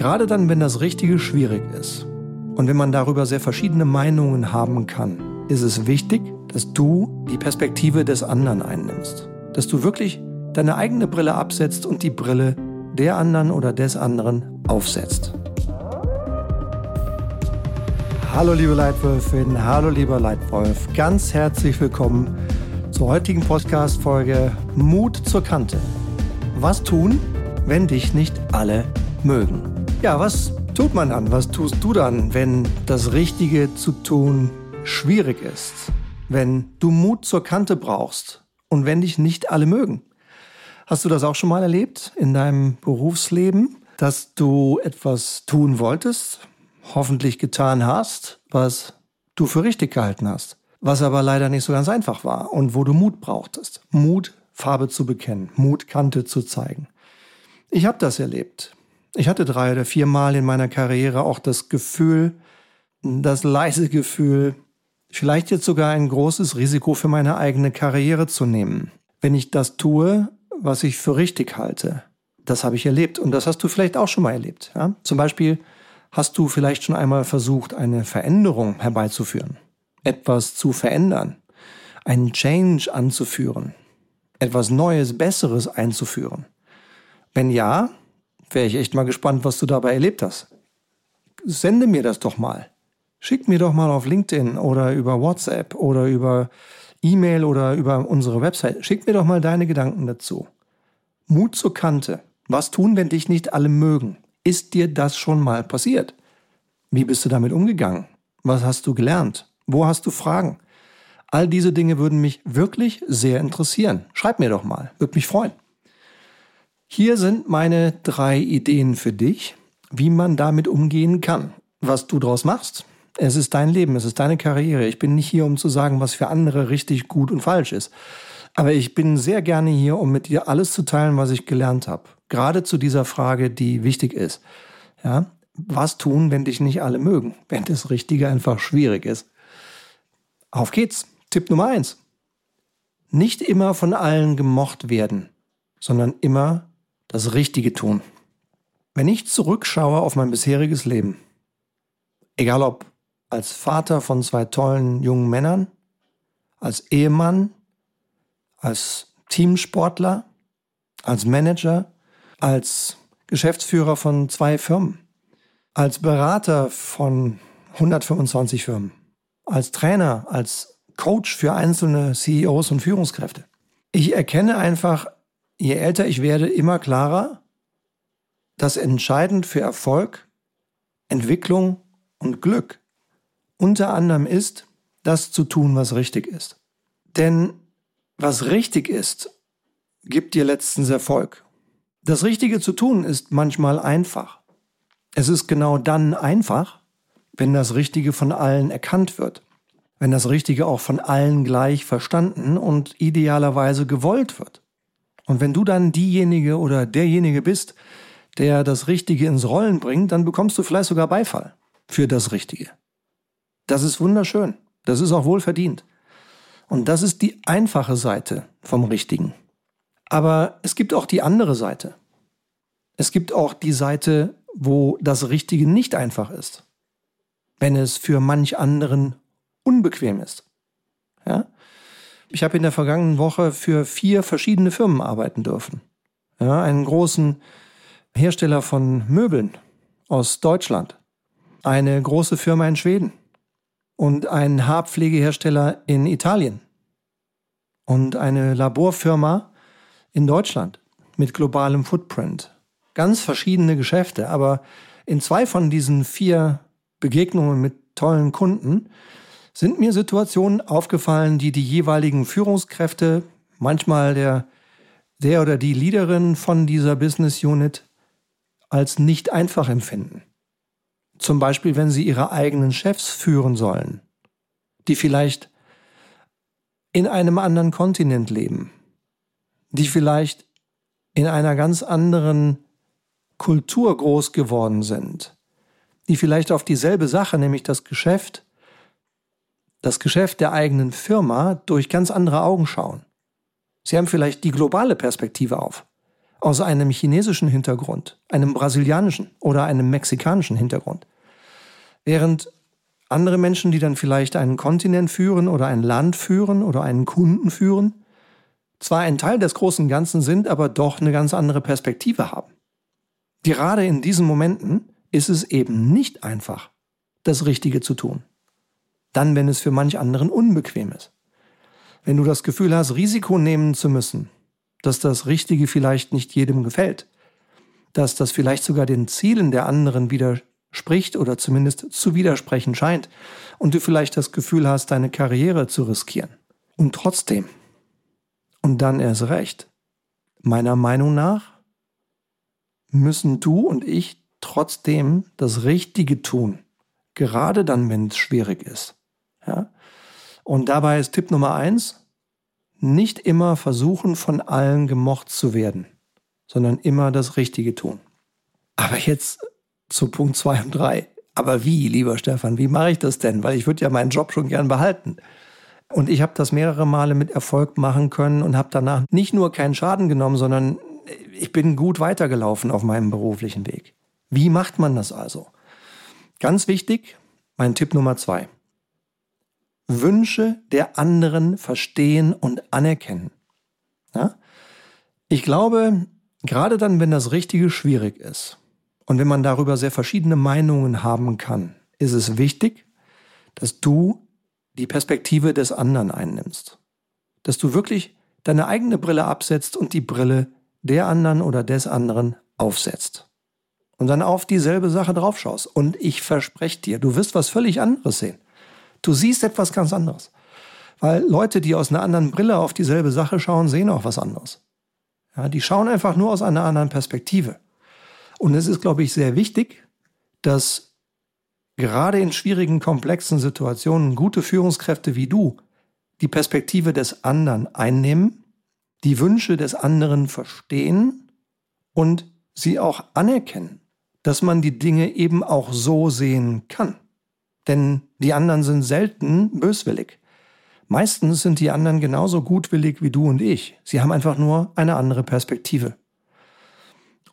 Gerade dann, wenn das Richtige schwierig ist und wenn man darüber sehr verschiedene Meinungen haben kann, ist es wichtig, dass du die Perspektive des anderen einnimmst. Dass du wirklich deine eigene Brille absetzt und die Brille der anderen oder des anderen aufsetzt. Hallo liebe Leitwölfin, hallo lieber Leitwolf, ganz herzlich willkommen zur heutigen Podcast-Folge Mut zur Kante. Was tun, wenn dich nicht alle mögen? Ja, was tut man dann? Was tust du dann, wenn das Richtige zu tun schwierig ist? Wenn du Mut zur Kante brauchst und wenn dich nicht alle mögen? Hast du das auch schon mal erlebt in deinem Berufsleben, dass du etwas tun wolltest, hoffentlich getan hast, was du für richtig gehalten hast, was aber leider nicht so ganz einfach war und wo du Mut brauchtest. Mut, Farbe zu bekennen, Mut, Kante zu zeigen. Ich habe das erlebt. Ich hatte drei oder vier Mal in meiner Karriere auch das Gefühl, das leise Gefühl, vielleicht jetzt sogar ein großes Risiko für meine eigene Karriere zu nehmen, wenn ich das tue, was ich für richtig halte. Das habe ich erlebt und das hast du vielleicht auch schon mal erlebt. Ja? Zum Beispiel hast du vielleicht schon einmal versucht, eine Veränderung herbeizuführen, etwas zu verändern, einen Change anzuführen, etwas Neues, Besseres einzuführen. Wenn ja, wäre ich echt mal gespannt, was du dabei erlebt hast. Sende mir das doch mal. Schick mir doch mal auf LinkedIn oder über WhatsApp oder über E-Mail oder über unsere Website. Schick mir doch mal deine Gedanken dazu. Mut zur Kante. Was tun, wenn dich nicht alle mögen? Ist dir das schon mal passiert? Wie bist du damit umgegangen? Was hast du gelernt? Wo hast du Fragen? All diese Dinge würden mich wirklich sehr interessieren. Schreib mir doch mal, würde mich freuen. Hier sind meine drei Ideen für dich, wie man damit umgehen kann. Was du daraus machst, es ist dein Leben, es ist deine Karriere. Ich bin nicht hier, um zu sagen, was für andere richtig gut und falsch ist. Aber ich bin sehr gerne hier, um mit dir alles zu teilen, was ich gelernt habe. Gerade zu dieser Frage, die wichtig ist. Ja, was tun, wenn dich nicht alle mögen? Wenn das Richtige einfach schwierig ist. Auf geht's. Tipp Nummer eins. Nicht immer von allen gemocht werden, sondern immer das Richtige tun. Wenn ich zurückschaue auf mein bisheriges Leben, egal ob als Vater von zwei tollen jungen Männern, als Ehemann, als Teamsportler, als Manager, als Geschäftsführer von zwei Firmen, als Berater von 125 Firmen, als Trainer, als Coach für einzelne CEOs und Führungskräfte. Ich erkenne einfach je älter ich werde, immer klarer, dass entscheidend für Erfolg, Entwicklung und Glück unter anderem ist, das zu tun, was richtig ist. Denn was richtig ist, gibt dir letztens Erfolg. Das Richtige zu tun ist manchmal einfach. Es ist genau dann einfach, wenn das Richtige von allen erkannt wird, wenn das Richtige auch von allen gleich verstanden und idealerweise gewollt wird. Und wenn du dann diejenige oder derjenige bist, der das Richtige ins Rollen bringt, dann bekommst du vielleicht sogar Beifall für das Richtige. Das ist wunderschön. Das ist auch wohlverdient. Und das ist die einfache Seite vom Richtigen. Aber es gibt auch die andere Seite. Es gibt auch die Seite, wo das Richtige nicht einfach ist. Wenn es für manch anderen unbequem ist. Ja? Ich habe in der vergangenen Woche für vier verschiedene Firmen arbeiten dürfen. Ja, einen großen Hersteller von Möbeln aus Deutschland, eine große Firma in Schweden und einen Haarpflegehersteller in Italien und eine Laborfirma in Deutschland mit globalem Footprint. Ganz verschiedene Geschäfte, aber in zwei von diesen vier Begegnungen mit tollen Kunden sind mir Situationen aufgefallen, die die jeweiligen Führungskräfte, manchmal der, der oder die Leaderin von dieser Business Unit, als nicht einfach empfinden. Zum Beispiel, wenn sie ihre eigenen Chefs führen sollen, die vielleicht in einem anderen Kontinent leben, die vielleicht in einer ganz anderen Kultur groß geworden sind, die vielleicht auf dieselbe Sache, nämlich das Geschäft, das Geschäft der eigenen Firma durch ganz andere Augen schauen. Sie haben vielleicht die globale Perspektive auf, aus einem chinesischen Hintergrund, einem brasilianischen oder einem mexikanischen Hintergrund. Während andere Menschen, die dann vielleicht einen Kontinent führen oder ein Land führen oder einen Kunden führen, zwar ein Teil des großen Ganzen sind, aber doch eine ganz andere Perspektive haben. Gerade in diesen Momenten ist es eben nicht einfach, das Richtige zu tun. Dann, wenn es für manch anderen unbequem ist. Wenn du das Gefühl hast, Risiko nehmen zu müssen, dass das Richtige vielleicht nicht jedem gefällt, dass das vielleicht sogar den Zielen der anderen widerspricht oder zumindest zu widersprechen scheint und du vielleicht das Gefühl hast, deine Karriere zu riskieren. Und trotzdem, und dann erst recht, meiner Meinung nach, müssen du und ich trotzdem das Richtige tun, gerade dann, wenn es schwierig ist. Ja? Und dabei ist Tipp Nummer eins, nicht immer versuchen, von allen gemocht zu werden, sondern immer das Richtige tun. Aber jetzt zu Punkt zwei und drei. Aber wie, lieber Stefan, wie mache ich das denn? Weil ich würde ja meinen Job schon gern behalten. Und ich habe das mehrere Male mit Erfolg machen können und habe danach nicht nur keinen Schaden genommen, sondern ich bin gut weitergelaufen auf meinem beruflichen Weg. Wie macht man das also? Ganz wichtig, mein Tipp Nummer zwei. Wünsche der anderen verstehen und anerkennen. Ja? Ich glaube, gerade dann, wenn das Richtige schwierig ist und wenn man darüber sehr verschiedene Meinungen haben kann, ist es wichtig, dass du die Perspektive des anderen einnimmst. Dass du wirklich deine eigene Brille absetzt und die Brille der anderen oder des anderen aufsetzt. Und dann auf dieselbe Sache draufschaust. Und ich verspreche dir, du wirst was völlig anderes sehen. Du siehst etwas ganz anderes. Weil Leute, die aus einer anderen Brille auf dieselbe Sache schauen, sehen auch was anderes. Ja, die schauen einfach nur aus einer anderen Perspektive. Und es ist, glaube ich, sehr wichtig, dass gerade in schwierigen, komplexen Situationen gute Führungskräfte wie du die Perspektive des anderen einnehmen, die Wünsche des anderen verstehen und sie auch anerkennen, dass man die Dinge eben auch so sehen kann. Denn die anderen sind selten böswillig. Meistens sind die anderen genauso gutwillig wie du und ich. Sie haben einfach nur eine andere Perspektive.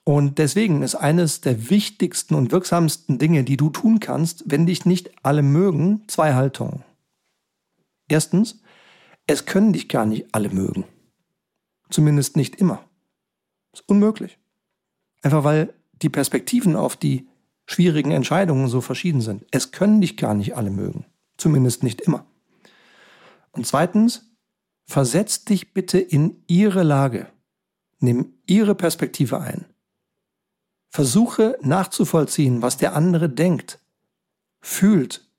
Und deswegen ist eines der wichtigsten und wirksamsten Dinge, die du tun kannst, wenn dich nicht alle mögen, zwei Haltungen. Erstens, es können dich gar nicht alle mögen. Zumindest nicht immer. Das ist unmöglich. Einfach weil die Perspektiven auf die schwierigen Entscheidungen so verschieden sind. Es können dich gar nicht alle mögen. Zumindest nicht immer. Und zweitens, versetz dich bitte in ihre Lage. Nimm ihre Perspektive ein. Versuche nachzuvollziehen, was der andere denkt, fühlt,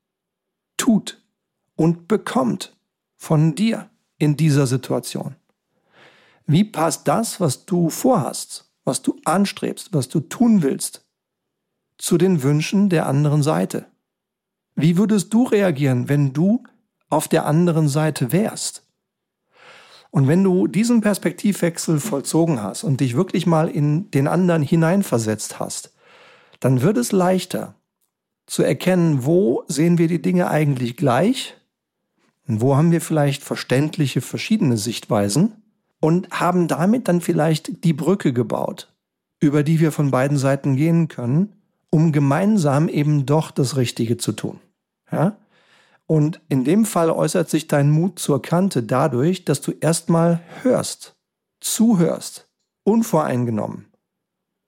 tut und bekommt von dir in dieser Situation. Wie passt das, was du vorhast, was du anstrebst, was du tun willst, zu den Wünschen der anderen Seite. Wie würdest du reagieren, wenn du auf der anderen Seite wärst? Und wenn du diesen Perspektivwechsel vollzogen hast und dich wirklich mal in den anderen hineinversetzt hast, dann wird es leichter zu erkennen, wo sehen wir die Dinge eigentlich gleich und wo haben wir vielleicht verständliche verschiedene Sichtweisen und haben damit dann vielleicht die Brücke gebaut, über die wir von beiden Seiten gehen können um gemeinsam eben doch das Richtige zu tun. Ja? Und in dem Fall äußert sich dein Mut zur Kante dadurch, dass du erstmal hörst, zuhörst, unvoreingenommen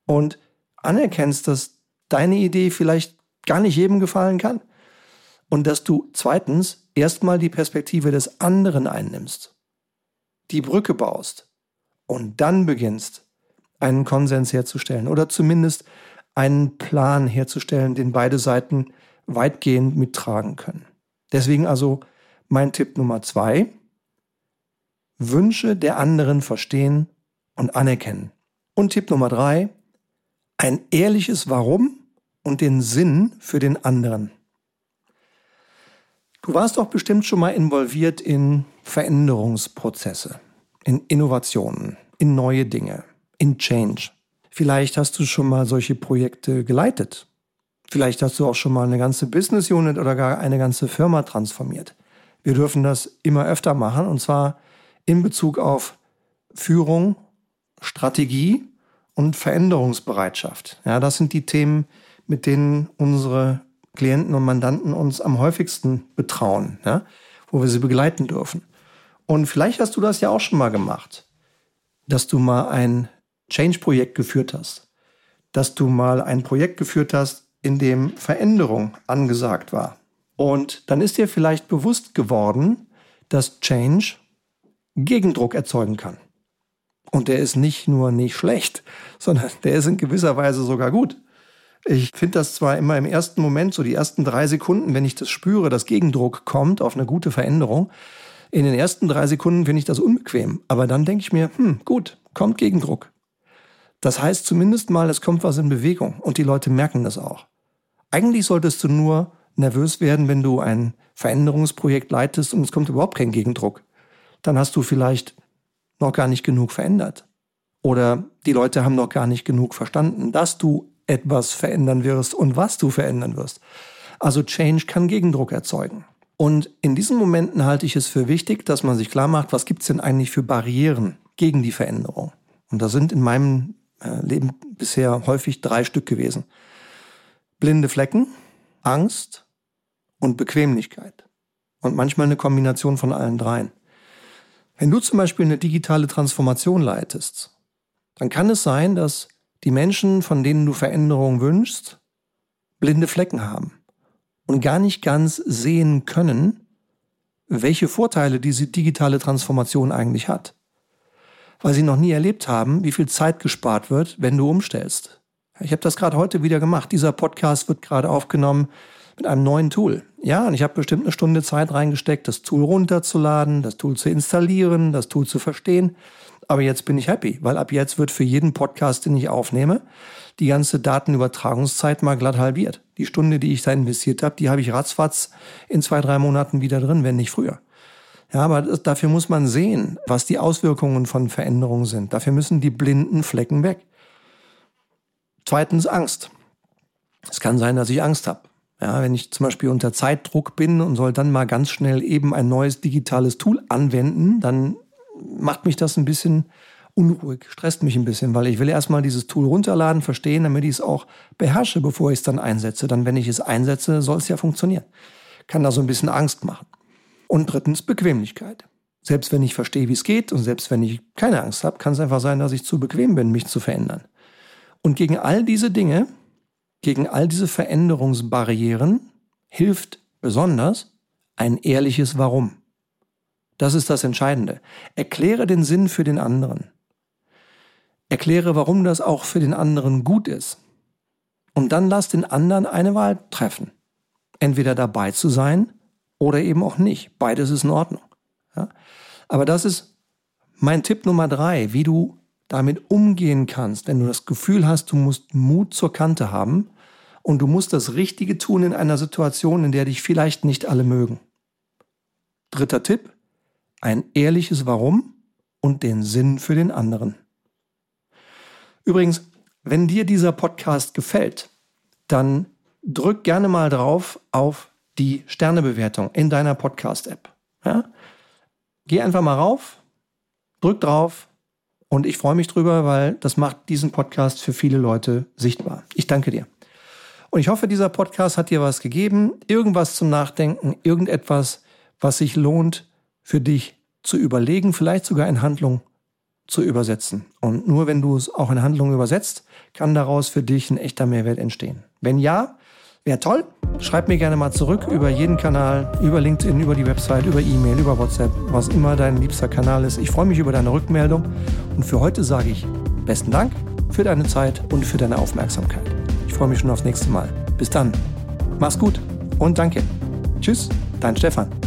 und anerkennst, dass deine Idee vielleicht gar nicht jedem gefallen kann. Und dass du zweitens erstmal die Perspektive des anderen einnimmst, die Brücke baust und dann beginnst, einen Konsens herzustellen oder zumindest einen Plan herzustellen, den beide Seiten weitgehend mittragen können. Deswegen also mein Tipp Nummer zwei. Wünsche der anderen verstehen und anerkennen. Und Tipp Nummer drei. Ein ehrliches Warum und den Sinn für den anderen. Du warst doch bestimmt schon mal involviert in Veränderungsprozesse, in Innovationen, in neue Dinge, in Change. Vielleicht hast du schon mal solche Projekte geleitet. Vielleicht hast du auch schon mal eine ganze Business Unit oder gar eine ganze Firma transformiert. Wir dürfen das immer öfter machen und zwar in Bezug auf Führung, Strategie und Veränderungsbereitschaft. Ja, das sind die Themen, mit denen unsere Klienten und Mandanten uns am häufigsten betrauen, ja, wo wir sie begleiten dürfen. Und vielleicht hast du das ja auch schon mal gemacht, dass du mal ein Change-Projekt geführt hast, dass du mal ein Projekt geführt hast, in dem Veränderung angesagt war. Und dann ist dir vielleicht bewusst geworden, dass Change Gegendruck erzeugen kann. Und der ist nicht nur nicht schlecht, sondern der ist in gewisser Weise sogar gut. Ich finde das zwar immer im ersten Moment, so die ersten drei Sekunden, wenn ich das spüre, dass Gegendruck kommt auf eine gute Veränderung, in den ersten drei Sekunden finde ich das unbequem. Aber dann denke ich mir, hm, gut, kommt Gegendruck. Das heißt zumindest mal, es kommt was in Bewegung und die Leute merken das auch. Eigentlich solltest du nur nervös werden, wenn du ein Veränderungsprojekt leitest und es kommt überhaupt kein Gegendruck. Dann hast du vielleicht noch gar nicht genug verändert. Oder die Leute haben noch gar nicht genug verstanden, dass du etwas verändern wirst und was du verändern wirst. Also Change kann Gegendruck erzeugen. Und in diesen Momenten halte ich es für wichtig, dass man sich klar macht, was gibt es denn eigentlich für Barrieren gegen die Veränderung. Und da sind in meinem äh, Leben bisher häufig drei Stück gewesen. Blinde Flecken, Angst und Bequemlichkeit. Und manchmal eine Kombination von allen dreien. Wenn du zum Beispiel eine digitale Transformation leitest, dann kann es sein, dass die Menschen, von denen du Veränderungen wünschst, blinde Flecken haben und gar nicht ganz sehen können, welche Vorteile diese digitale Transformation eigentlich hat. Weil sie noch nie erlebt haben, wie viel Zeit gespart wird, wenn du umstellst. Ich habe das gerade heute wieder gemacht. Dieser Podcast wird gerade aufgenommen mit einem neuen Tool. Ja, und ich habe bestimmt eine Stunde Zeit reingesteckt, das Tool runterzuladen, das Tool zu installieren, das Tool zu verstehen. Aber jetzt bin ich happy, weil ab jetzt wird für jeden Podcast, den ich aufnehme, die ganze Datenübertragungszeit mal glatt halbiert. Die Stunde, die ich da investiert habe, die habe ich ratzfatz in zwei, drei Monaten wieder drin, wenn nicht früher. Ja, aber das, dafür muss man sehen, was die Auswirkungen von Veränderungen sind. Dafür müssen die blinden Flecken weg. Zweitens Angst. Es kann sein, dass ich Angst habe. Ja, wenn ich zum Beispiel unter Zeitdruck bin und soll dann mal ganz schnell eben ein neues digitales Tool anwenden, dann macht mich das ein bisschen unruhig, stresst mich ein bisschen, weil ich will erstmal dieses Tool runterladen, verstehen, damit ich es auch beherrsche, bevor ich es dann einsetze. Dann, wenn ich es einsetze, soll es ja funktionieren. Kann da so ein bisschen Angst machen. Und drittens Bequemlichkeit. Selbst wenn ich verstehe, wie es geht und selbst wenn ich keine Angst habe, kann es einfach sein, dass ich zu bequem bin, mich zu verändern. Und gegen all diese Dinge gegen all diese Veränderungsbarrieren hilft besonders ein ehrliches Warum. Das ist das Entscheidende. Erkläre den Sinn für den anderen. Erkläre, warum das auch für den anderen gut ist. Und dann lass den anderen eine Wahl treffen. Entweder dabei zu sein oder eben auch nicht. Beides ist in Ordnung. Ja? Aber das ist mein Tipp Nummer drei, wie du damit umgehen kannst, wenn du das Gefühl hast, du musst Mut zur Kante haben und du musst das Richtige tun in einer Situation, in der dich vielleicht nicht alle mögen. Dritter Tipp, ein ehrliches Warum und den Sinn für den anderen. Übrigens, wenn dir dieser Podcast gefällt, dann drück gerne mal drauf auf die Sternebewertung in deiner Podcast-App. Ja? Geh einfach mal rauf, drück drauf, und ich freue mich drüber, weil das macht diesen Podcast für viele Leute sichtbar. Ich danke dir. Und ich hoffe, dieser Podcast hat dir was gegeben, irgendwas zum Nachdenken, irgendetwas, was sich lohnt für dich zu überlegen, vielleicht sogar in Handlung zu übersetzen. Und nur wenn du es auch in Handlung übersetzt, kann daraus für dich ein echter Mehrwert entstehen. Wenn ja, Wäre toll. Schreib mir gerne mal zurück über jeden Kanal, über LinkedIn, über die Website, über E-Mail, über WhatsApp, was immer dein liebster Kanal ist. Ich freue mich über deine Rückmeldung und für heute sage ich besten Dank für deine Zeit und für deine Aufmerksamkeit. Ich freue mich schon aufs nächste Mal. Bis dann. Mach's gut und danke. Tschüss, dein Stefan.